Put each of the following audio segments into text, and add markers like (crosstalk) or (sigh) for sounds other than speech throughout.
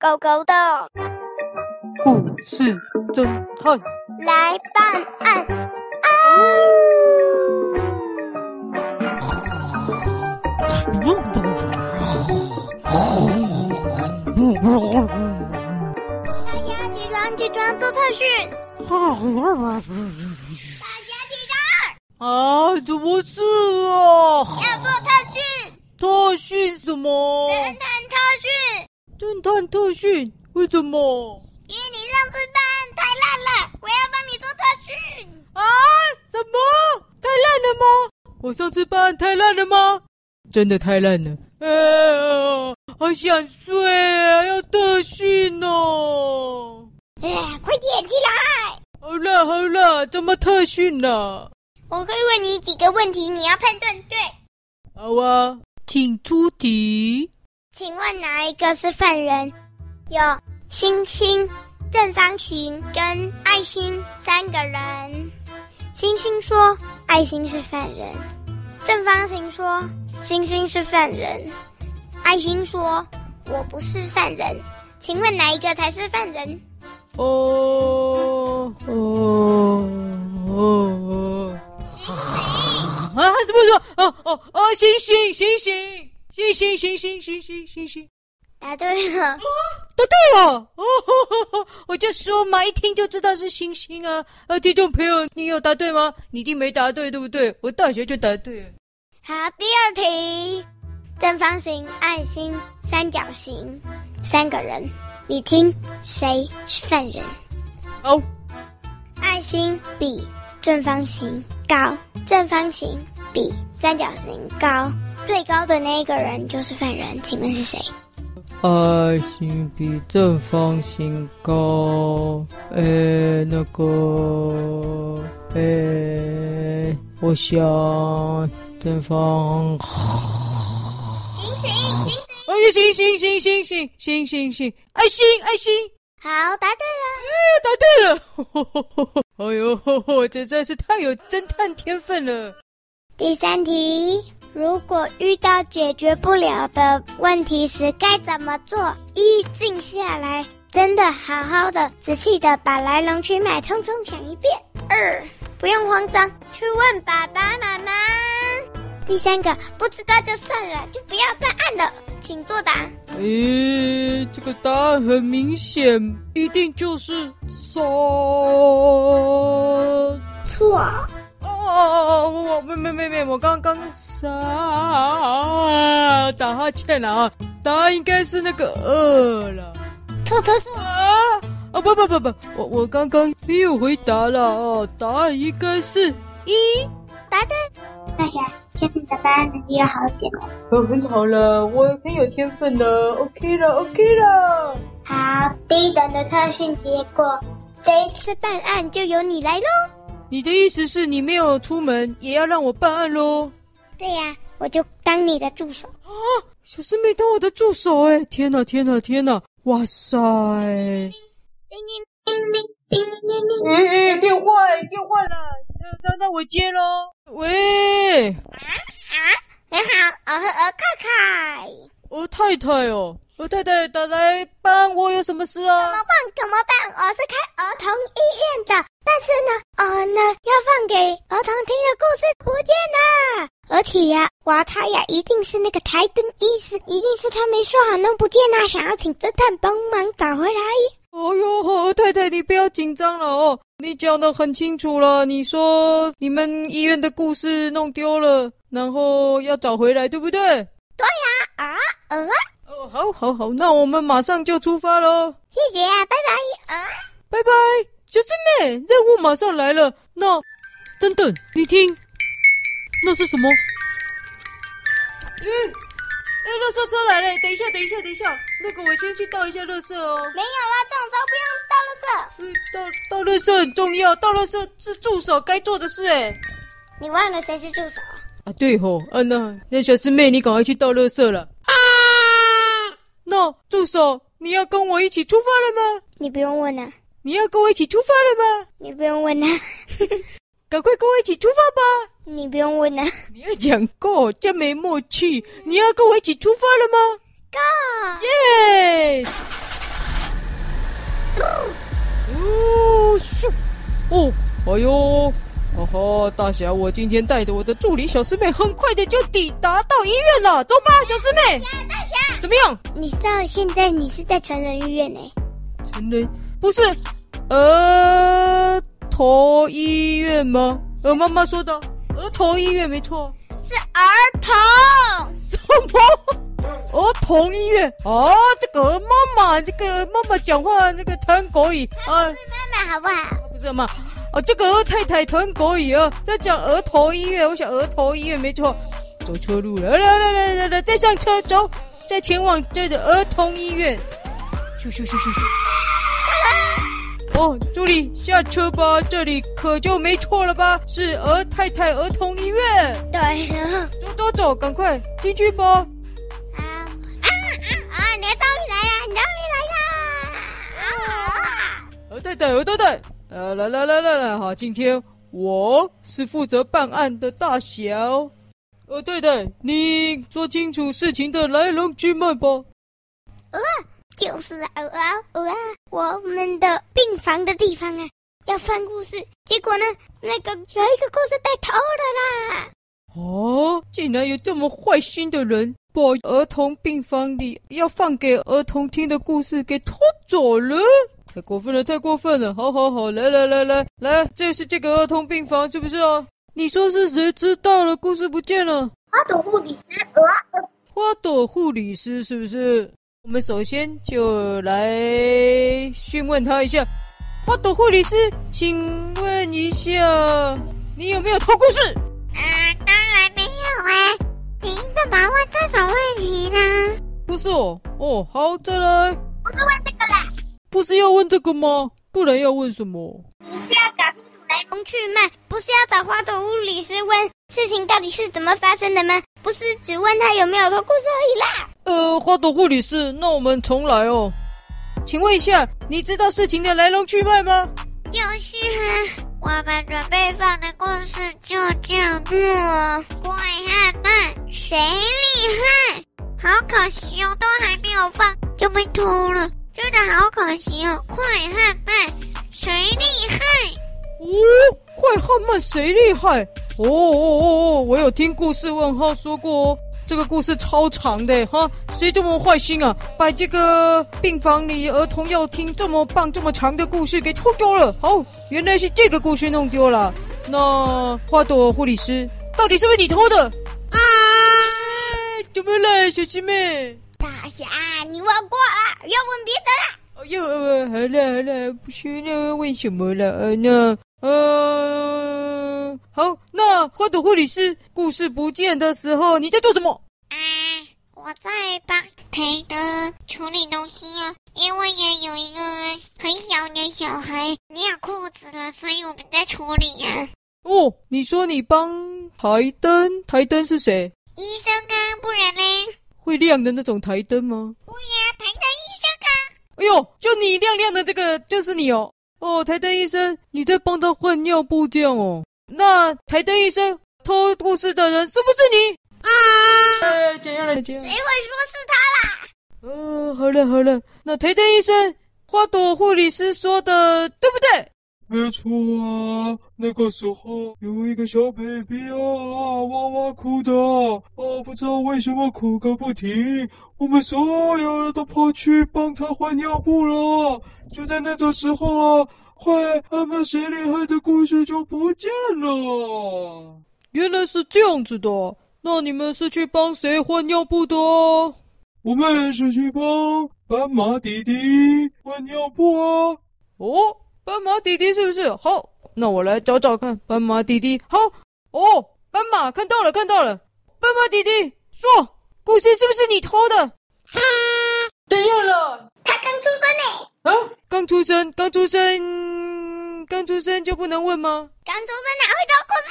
狗狗的故事侦探来办案啊！大家起床，起床做特训！大家起床！啊，怎么是啊？要做特训。特训什么？侦探。侦探特训？为什么？因为你上次办案太烂了，我要帮你做特训。啊？什么？太烂了吗？我上次办案太烂了吗？真的太烂了。呃，好想睡啊，要特训哦。哎，快点起来！好了好了，怎么特训了？我会问你几个问题，你要判断对。好啊，请出题。请问哪一个是犯人？有星星、正方形跟爱心三个人。星星说爱心是犯人，正方形说星星是犯人，爱心说我不是犯人。请问哪一个才是犯人？哦哦哦哦！啊，什么什么？哦哦哦！星星星星星星星星星星星星，答对了，答对了！哦，(laughs) 我就说嘛，一听就知道是星星啊！啊，听众朋友，你有答对吗？你一定没答对，对不对？我大学就答对了。好，第二题，正方形、爱心、三角形，三个人。你听，谁是犯人？哦，爱心比正方形高，正方形比三角形高，最高的那一个人就是犯人。请问是谁？爱心比正方形高，诶，那个，诶，我想正方。哎，行行行行行行行行，爱心爱心，好，答对了，哎，答对了，(laughs) 哎呦呵呵，这真是太有侦探天分了。第三题，如果遇到解决不了的问题时该怎么做？一，静下来，真的好好的、仔细的把来龙去脉通通想一遍。二，不用慌张，去问爸爸妈妈。第三个不知道就算了，就不要办案了，请作答。诶，这个答案很明显，一定就是错。哦，我没没没没，我刚刚啥、啊打哈欠了啊！答案应该是那个二了。错错错啊！啊不不不不，我我刚刚没有回答了哦，答案应该是一。答对。大侠，下次你的办案能力要好一点哦。哦，很好了，我很有天分的。OK 了，OK 了。好，第一等的特训结果，这一次办案就由你来喽。你的意思是你没有出门也要让我办案喽？对呀、我就当你的助手。啊，小师妹当我的助手哎、天哪，天哪，天哪！哇塞！叮叮叮叮叮叮叮！哎哎，电话哎、电话了，那那我接喽。喂。啊啊，你好，我是太太。鹅太太哦，鹅太太打来帮我有什么事啊？怎么办？怎么办？我是开儿童医院的，但是呢，呃呢，要放给儿童听的故事不见了，而且呀，我猜呀，一定是那个台灯医师，一定是他没说好弄不见啊，想要请侦探帮忙找回来。哦哟，鹅太太，你不要紧张了哦。你讲的很清楚了，你说你们医院的故事弄丢了，然后要找回来，对不对？对呀，啊，呃，哦，好，好，好，那我们马上就出发喽。谢谢啊，拜拜，啊，拜拜，小师妹，任务马上来了。那，等等，你听，那是什么？嗯。哎，垃圾车来了！等一下，等一下，等一下，那个我先去倒一下垃圾哦。没有了，这种时候不用倒垃圾。嗯，倒倒垃圾很重要，倒垃圾是助手该做的事哎。你忘了谁是助手对吼，安娜，那小师妹，你赶快去倒垃圾了。那助手，你要跟我一起出发了吗？你不用问啊。你要跟我一起出发了吗？你不用问啊。(laughs) 赶快跟我一起出发吧。你不用问啊。(laughs) 你要讲够，真没默契。你要跟我一起出发了吗？Go！耶！呜咻！哦，哎呦！吼，大侠，我今天带着我的助理小师妹，很快的就抵达到医院了。走吧，小师妹。大侠，怎么样？你知道现在你是在成人医院呢？成人不是儿童医院吗？呃，妈妈说的儿童医院没错，是儿童。什么？(laughs) 儿童医院？哦，这个妈妈，这个妈妈讲话那个谈国语啊。是妈妈好不好？不是妈妈。哦，这个二太太谈国语啊，在讲儿童医院。我想儿童医院没错，走错路了。来来来来来来，再上车走，再前往这个儿童医院。咻咻咻咻咻。哦，助理下车吧，这里可就没错了吧？是儿太太儿童医院。对了，走走走，赶快进去吧。啊啊啊！你终于来了，你终于来了。啊！儿太太，儿太太。呃，来来来来来，好，今天我是负责办案的大小。呃，对对，你说清楚事情的来龙去脉吧。呃，就是啊，呃呃，我们的病房的地方啊，要翻故事，结果呢，那个有一个故事被偷了啦。哦，竟然有这么坏心的人，把儿童病房里要放给儿童听的故事给偷走了。太过分了，太过分了！好好好，来来来来来，这是这个儿童病房，是不是啊？你说是谁知道了？故事不见了。花朵护理师，呃，呃，花朵护理师是不是？我们首先就来询问他一下。花朵护理师，请问一下，你有没有偷故事？啊，当然没有啊！您怎么问这种问题呢？不是哦，哦，好再来。不是问这个啦。不是要问这个吗？不然要问什么？你是要搞清楚来龙去脉，不是要找花朵护理师问事情到底是怎么发生的吗？不是只问他有没有偷故事而已啦。呃，花朵护理师，那我们重来哦。请问一下，你知道事情的来龙去脉吗？就是我们准备放的故事就叫做《怪汉漫》，谁厉害？好可惜哦，都还没有放就被偷了。真的好可惜哦！快汉漫，谁厉害？哦，快汉漫谁厉害？哦哦哦哦！我有听故事问号说过哦，这个故事超长的哈，谁这么坏心啊？把这个病房里儿童要听这么棒、这么长的故事给偷丢了。好，原来是这个故事弄丢了。那花朵护理师，到底是不是你偷的？啊！怎么了，小师妹？大侠，你问过了，要问别的了。哦哟，好了好了，不需要问什么了。呃，那呃，好，那花朵护理师，故事不见的时候你在做什么？啊，我在帮台德处理东西啊，因为也有一个很小的小孩尿裤子了，所以我们在处理呀。哦，你说你帮台灯？台灯是谁？医生啊，不然呢？会亮的那种台灯吗？对呀，台灯医生啊！哎呦，就你亮亮的这个就是你哦！哦，台灯医生，你在帮他换尿布这样哦？那台灯医生偷故事的人是不是你？啊！哎，怎样了？怎样？谁会说是他啦？哦，好了好了，那台灯医生，花朵护理师说的对不对？没错啊，那个时候有一个小 baby 啊，哇哇哭的，啊，不知道为什么哭个不停。我们所有人都跑去帮他换尿布了。就在那个时候啊，快汉漫谁厉害的故事就不见了。原来是这样子的，那你们是去帮谁换尿布的？我们是去帮斑马弟弟换尿布啊。哦。斑马弟弟是不是？好，那我来找找看。斑马弟弟，好哦，斑马看到了，看到了。斑马弟弟说：“故事是不是你偷的？” (laughs) 怎样了？他刚出生呢。啊，刚出生，刚出生，刚出生就不能问吗？刚出生哪会偷故事？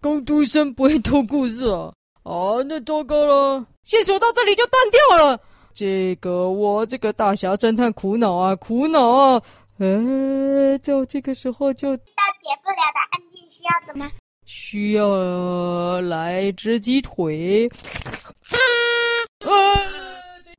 刚出生不会偷故事啊！啊，那糟糕了，线索到这里就断掉了。这个我这个大侠侦探苦恼啊，苦恼啊。呃，就这个时候就遇到解不了的案件，需要怎么？需要来只鸡腿。呃，(laughs)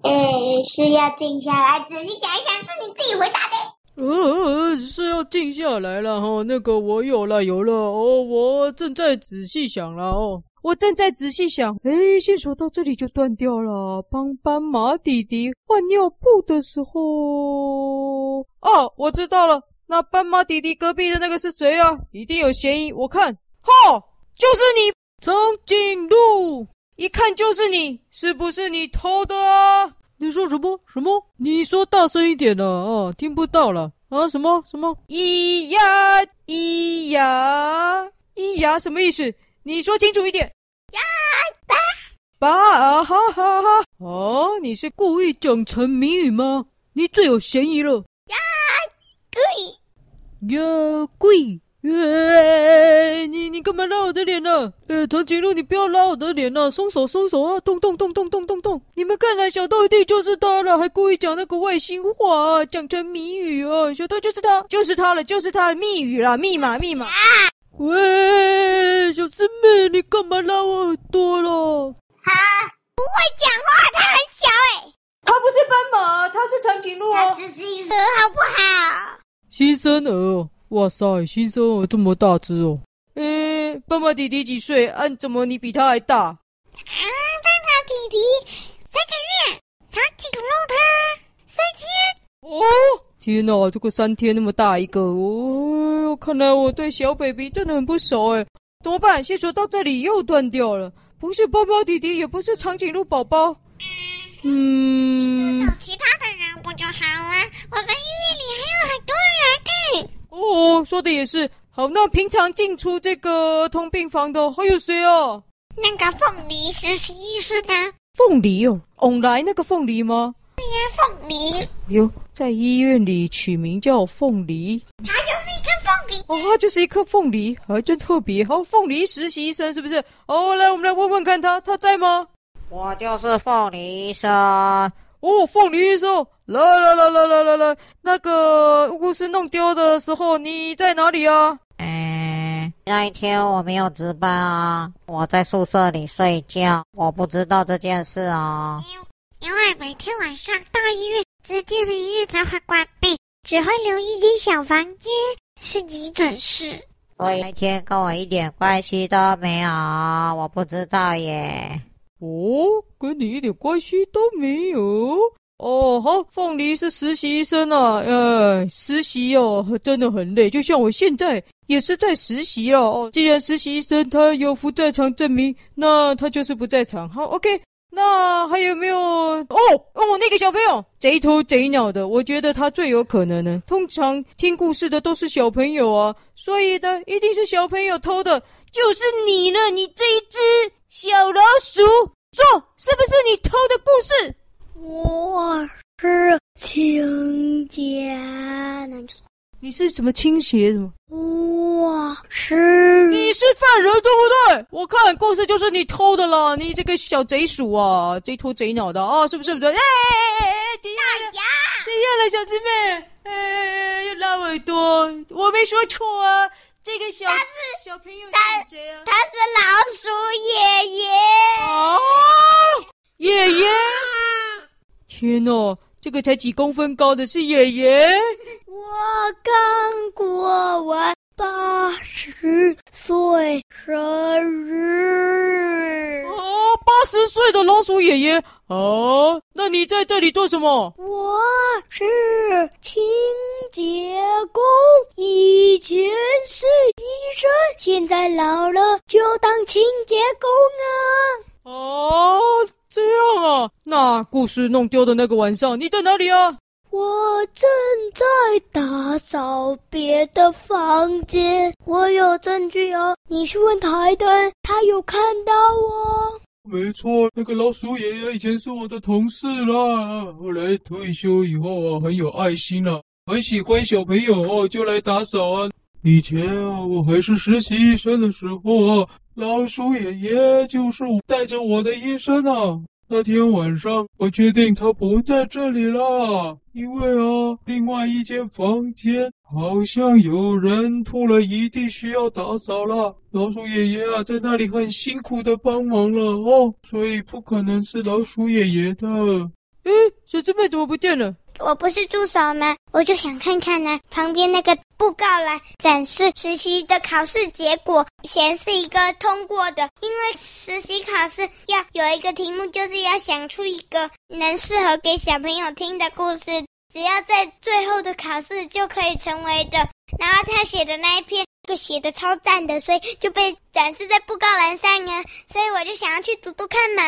呃，是要静下来仔细想一想，是你自己回答的。呃，是要静下来了哈。那个我有了有了哦，我正在仔细想了哦，我正在仔细想。哎，线索到这里就断掉了。帮斑马弟弟换尿布的时候，哦，我知道了。那斑马弟弟隔壁的那个是谁啊？一定有嫌疑。我看，哈，就是你，长颈鹿，一看就是你，是不是你偷的啊？你说什么？什么？你说大声一点呢？啊，听不到了啊！什么？什么？咿呀咿呀咿呀，什么意思？你说清楚一点。呀，爸，爸啊哈哈哈！哦，你是故意讲成谜语吗？你最有嫌疑了。呀，贵！呀，鬼！耶！你你干嘛拉我的脸呢？呃，长颈鹿，你不要拉我的脸呐！松手松手啊！动动动动动动动！你们看来小豆一定就是他了，还故意讲那个外星话，讲成谜语啊！小豆就是他，就是他了，就是他的密语啦，密码密码。喂，小师妹，你干嘛拉我耳朵了？他不会讲话，他很小哎。他不是斑马，他是长颈鹿啊。他是新生儿，好不好？新生儿。哇塞，新生儿这么大只哦！诶，斑马弟弟几岁？啊，怎么你比他还大？啊，斑马弟弟三个月，长颈鹿他三天。哦，天哪，这个三天那么大一个哦！看来我对小 baby 真的很不熟诶，怎么办？线索到这里又断掉了，不是斑马弟弟，也不是长颈鹿宝宝。嗯，找其他的人不就好了？我们医院里还有很多人呢。哦，说的也是。好，那平常进出这个通病房的还有谁啊？那个凤梨实习医生呢？凤梨哦，翁来那个凤梨吗？对呀，凤梨。哟，在医院里取名叫凤梨。它就是一颗凤梨。哦，它就是一颗凤梨，还真特别。好，凤梨实习医生是不是？哦，来，我们来问问看他，他在吗？我就是凤梨医生。哦，凤梨医生，来来来来来来来，那个故事弄丢的时候，你在哪里啊？嗯，那一天我没有值班啊，我在宿舍里睡觉，我不知道这件事啊。因为每天晚上大医院，指定的医院才会关闭，只会留一间小房间是急诊室。所以那天跟我一点关系都没有，我不知道耶。哦，跟你一点关系都没有哦。好，凤梨是实习医生啊，呃，实习哦，真的很累，就像我现在也是在实习哦。哦，既然实习医生他有不在场证明，那他就是不在场。好，OK，那还有没有？哦哦，那个小朋友贼头贼脑的，我觉得他最有可能呢。通常听故事的都是小朋友啊，所以呢，一定是小朋友偷的，就是你了，你这一只。小老鼠，说是不是你偷的故事？我是清洁，你是什么清洁什么？我是你是犯人对不对？我看故事就是你偷的了，你这个小贼鼠啊，贼头贼脑的啊，是不是？对不对？哎哎哎哎，怎样了？怎样了，小姊妹？哎，又拉耳朵，我没说错啊。这个小小朋友他，他是老鼠爷爷哦，爷爷！天哪，这个才几公分高的是爷爷？我刚过完八十岁生日哦，八十岁的老鼠爷爷哦，那你在这里做什么？我是清洁工，以前是医生，现在老了就当清洁工啊。哦，这样啊，那故事弄丢的那个晚上，你在哪里啊？我正在打扫别的房间，我有证据哦。你去问台灯，他有看到我。没错，那个老鼠爷爷以前是我的同事啦。后来退休以后啊，很有爱心啊，很喜欢小朋友哦，就来打扫啊。以前啊，我还是实习医生的时候啊，老鼠爷爷就是带着我的医生啊。那天晚上，我确定他不在这里了，因为啊，另外一间房间好像有人吐了一地，需要打扫了。老鼠爷爷啊，在那里很辛苦的帮忙了哦，所以不可能是老鼠爷爷的。诶，小师妹怎么不见了？我不是助手吗？我就想看看呢、旁边那个布告栏展示实习的考试结果，显示一个通过的。因为实习考试要有一个题目，就是要想出一个能适合给小朋友听的故事，只要在最后的考试就可以成为的。然后他写的那一篇，那个写的超赞的，所以就被展示在布告栏上啊。所以我就想要去读读看嘛。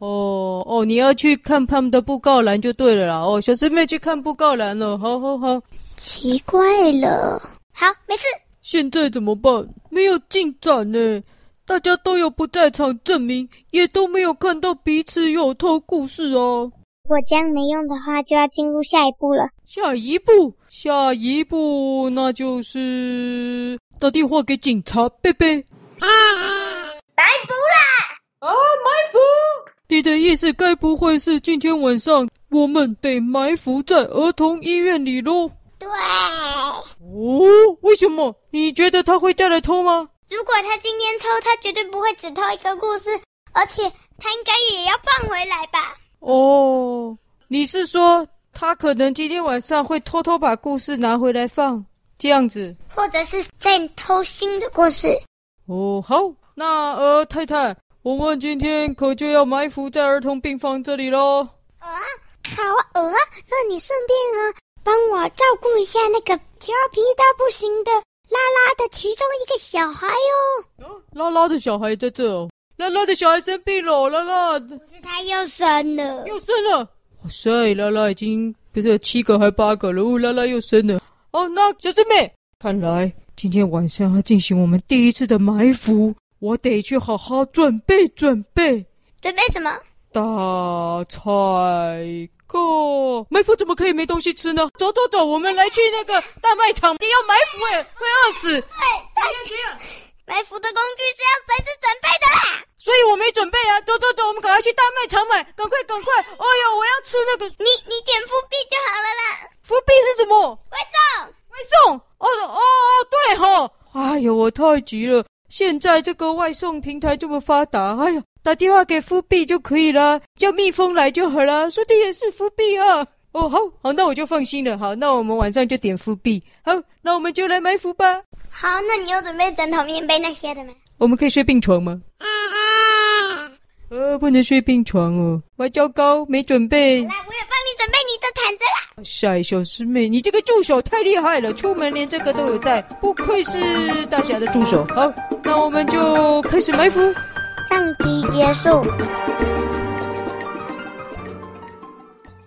哦哦，你要去看他们的布告栏就对了啦。哦，小师妹去看布告栏了。好好好。奇怪了，好，没事。现在怎么办？没有进展呢。大家都有不在场证明，也都没有看到彼此有偷故事哦。如果这样没用的话，就要进入下一步了。下一步，下一步，那就是打电话给警察贝贝。啊，逮捕啦！你的意思该不会是今天晚上我们得埋伏在儿童医院里喽？对。哦，为什么？你觉得他会再来偷吗？如果他今天偷，他绝对不会只偷一个故事，而且他应该也要放回来吧？哦，你是说他可能今天晚上会偷偷把故事拿回来放，这样子？或者是在偷新的故事？哦，好，那呃，太太。我们今天可就要埋伏在儿童病房这里喽。啊，好啊，呃，那你顺便啊，帮我照顾一下那个调皮到不行的拉拉的其中一个小孩哟。哦。拉拉的小孩在这哦，拉拉的小孩生病了，拉拉。不是他又生了，又生了。哇塞，拉拉已经不是有七个还八个了，哦，拉拉又生了。哦，那小师妹，看来今天晚上要进行我们第一次的埋伏。我得去好好准备准备，准备什么？大采购。埋伏怎么可以没东西吃呢？走走走，我们来去那个大卖场。你要埋伏哎，会饿死。对，大家埋伏的工具是要随时准备的啦。所以我没准备啊。走走走，我们赶快去大卖场买，赶快赶快。哎呦，我要吃那个。你你点伏币就好了啦。伏币是什么？外送，外送。哦哦哦，对哈。哎呦，我太急了。现在这个外送平台这么发达，哎呀，打电话给夫币就可以了，叫蜜蜂来就好了，说的也是夫币啊。哦，好好，那我就放心了。好，那我们晚上就点夫币。好，那我们就来埋伏吧。好，那你有准备枕头、棉被那些的吗？我们可以睡病床吗？啊啊！呃，不能睡病床哦，我，糟糕，没准备。来，我也帮你准备你的毯子啦。晒小师妹，你这个助手太厉害了，出门连这个都有带，不愧是大侠的助手。好。那我们就开始埋伏。上集结束。